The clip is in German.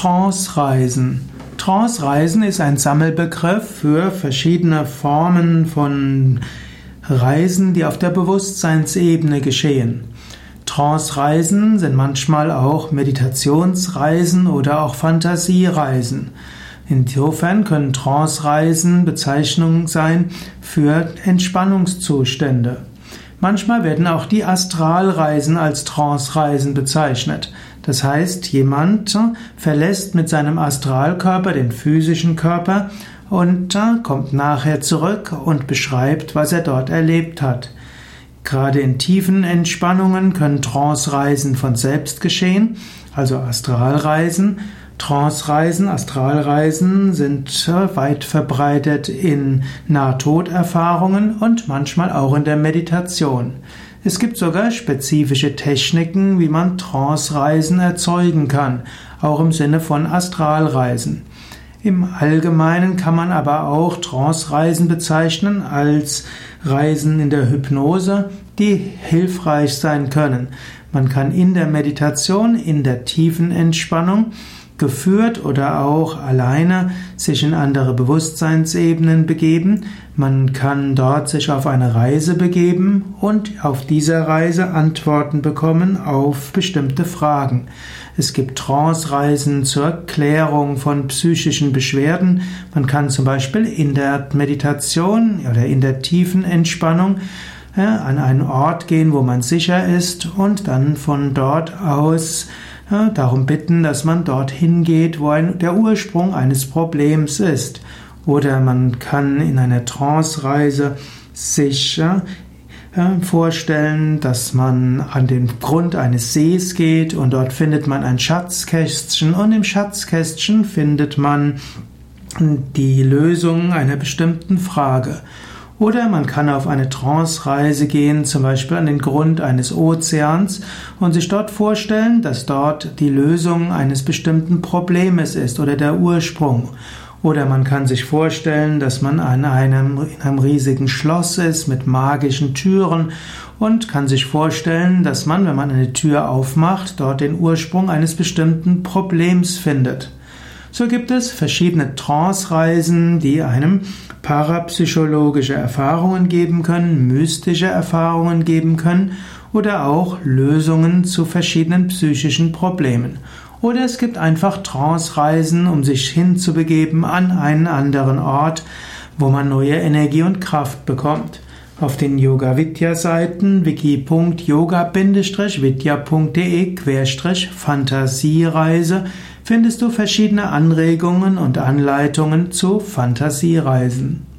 Trance-Reisen. Trance-Reisen ist ein Sammelbegriff für verschiedene Formen von Reisen, die auf der Bewusstseinsebene geschehen. Trance-Reisen sind manchmal auch Meditationsreisen oder auch Fantasiereisen. Insofern können Trance-Reisen Bezeichnungen sein für Entspannungszustände. Manchmal werden auch die Astralreisen als Trance-Reisen bezeichnet. Das heißt, jemand verlässt mit seinem Astralkörper den physischen Körper und kommt nachher zurück und beschreibt, was er dort erlebt hat. Gerade in tiefen Entspannungen können Trance-Reisen von selbst geschehen, also Astralreisen, Trance-Reisen, Astralreisen sind weit verbreitet in Nahtoderfahrungen und manchmal auch in der Meditation. Es gibt sogar spezifische Techniken, wie man Trance-Reisen erzeugen kann, auch im Sinne von Astralreisen. Im Allgemeinen kann man aber auch Trance-Reisen bezeichnen als Reisen in der Hypnose, die hilfreich sein können. Man kann in der Meditation, in der tiefen Entspannung geführt oder auch alleine sich in andere Bewusstseinsebenen begeben. Man kann dort sich auf eine Reise begeben und auf dieser Reise Antworten bekommen auf bestimmte Fragen. Es gibt Trance-Reisen zur Klärung von psychischen Beschwerden. Man kann zum Beispiel in der Meditation oder in der tiefen Entspannung ja, an einen Ort gehen, wo man sicher ist und dann von dort aus darum bitten, dass man dorthin geht, wo ein, der Ursprung eines Problems ist. Oder man kann in einer Trance-Reise sich ja, vorstellen, dass man an den Grund eines Sees geht und dort findet man ein Schatzkästchen und im Schatzkästchen findet man die Lösung einer bestimmten Frage. Oder man kann auf eine Trance-Reise gehen, zum Beispiel an den Grund eines Ozeans und sich dort vorstellen, dass dort die Lösung eines bestimmten Problems ist oder der Ursprung. Oder man kann sich vorstellen, dass man an einem, in einem riesigen Schloss ist mit magischen Türen und kann sich vorstellen, dass man, wenn man eine Tür aufmacht, dort den Ursprung eines bestimmten Problems findet. So gibt es verschiedene Trance-Reisen, die einem parapsychologische Erfahrungen geben können, mystische Erfahrungen geben können oder auch Lösungen zu verschiedenen psychischen Problemen. Oder es gibt einfach Trance-Reisen, um sich hinzubegeben an einen anderen Ort, wo man neue Energie und Kraft bekommt. Auf den Yoga Vidya Seiten wiki.yoga-vidya.de-fantasiereise findest du verschiedene Anregungen und Anleitungen zu Fantasiereisen.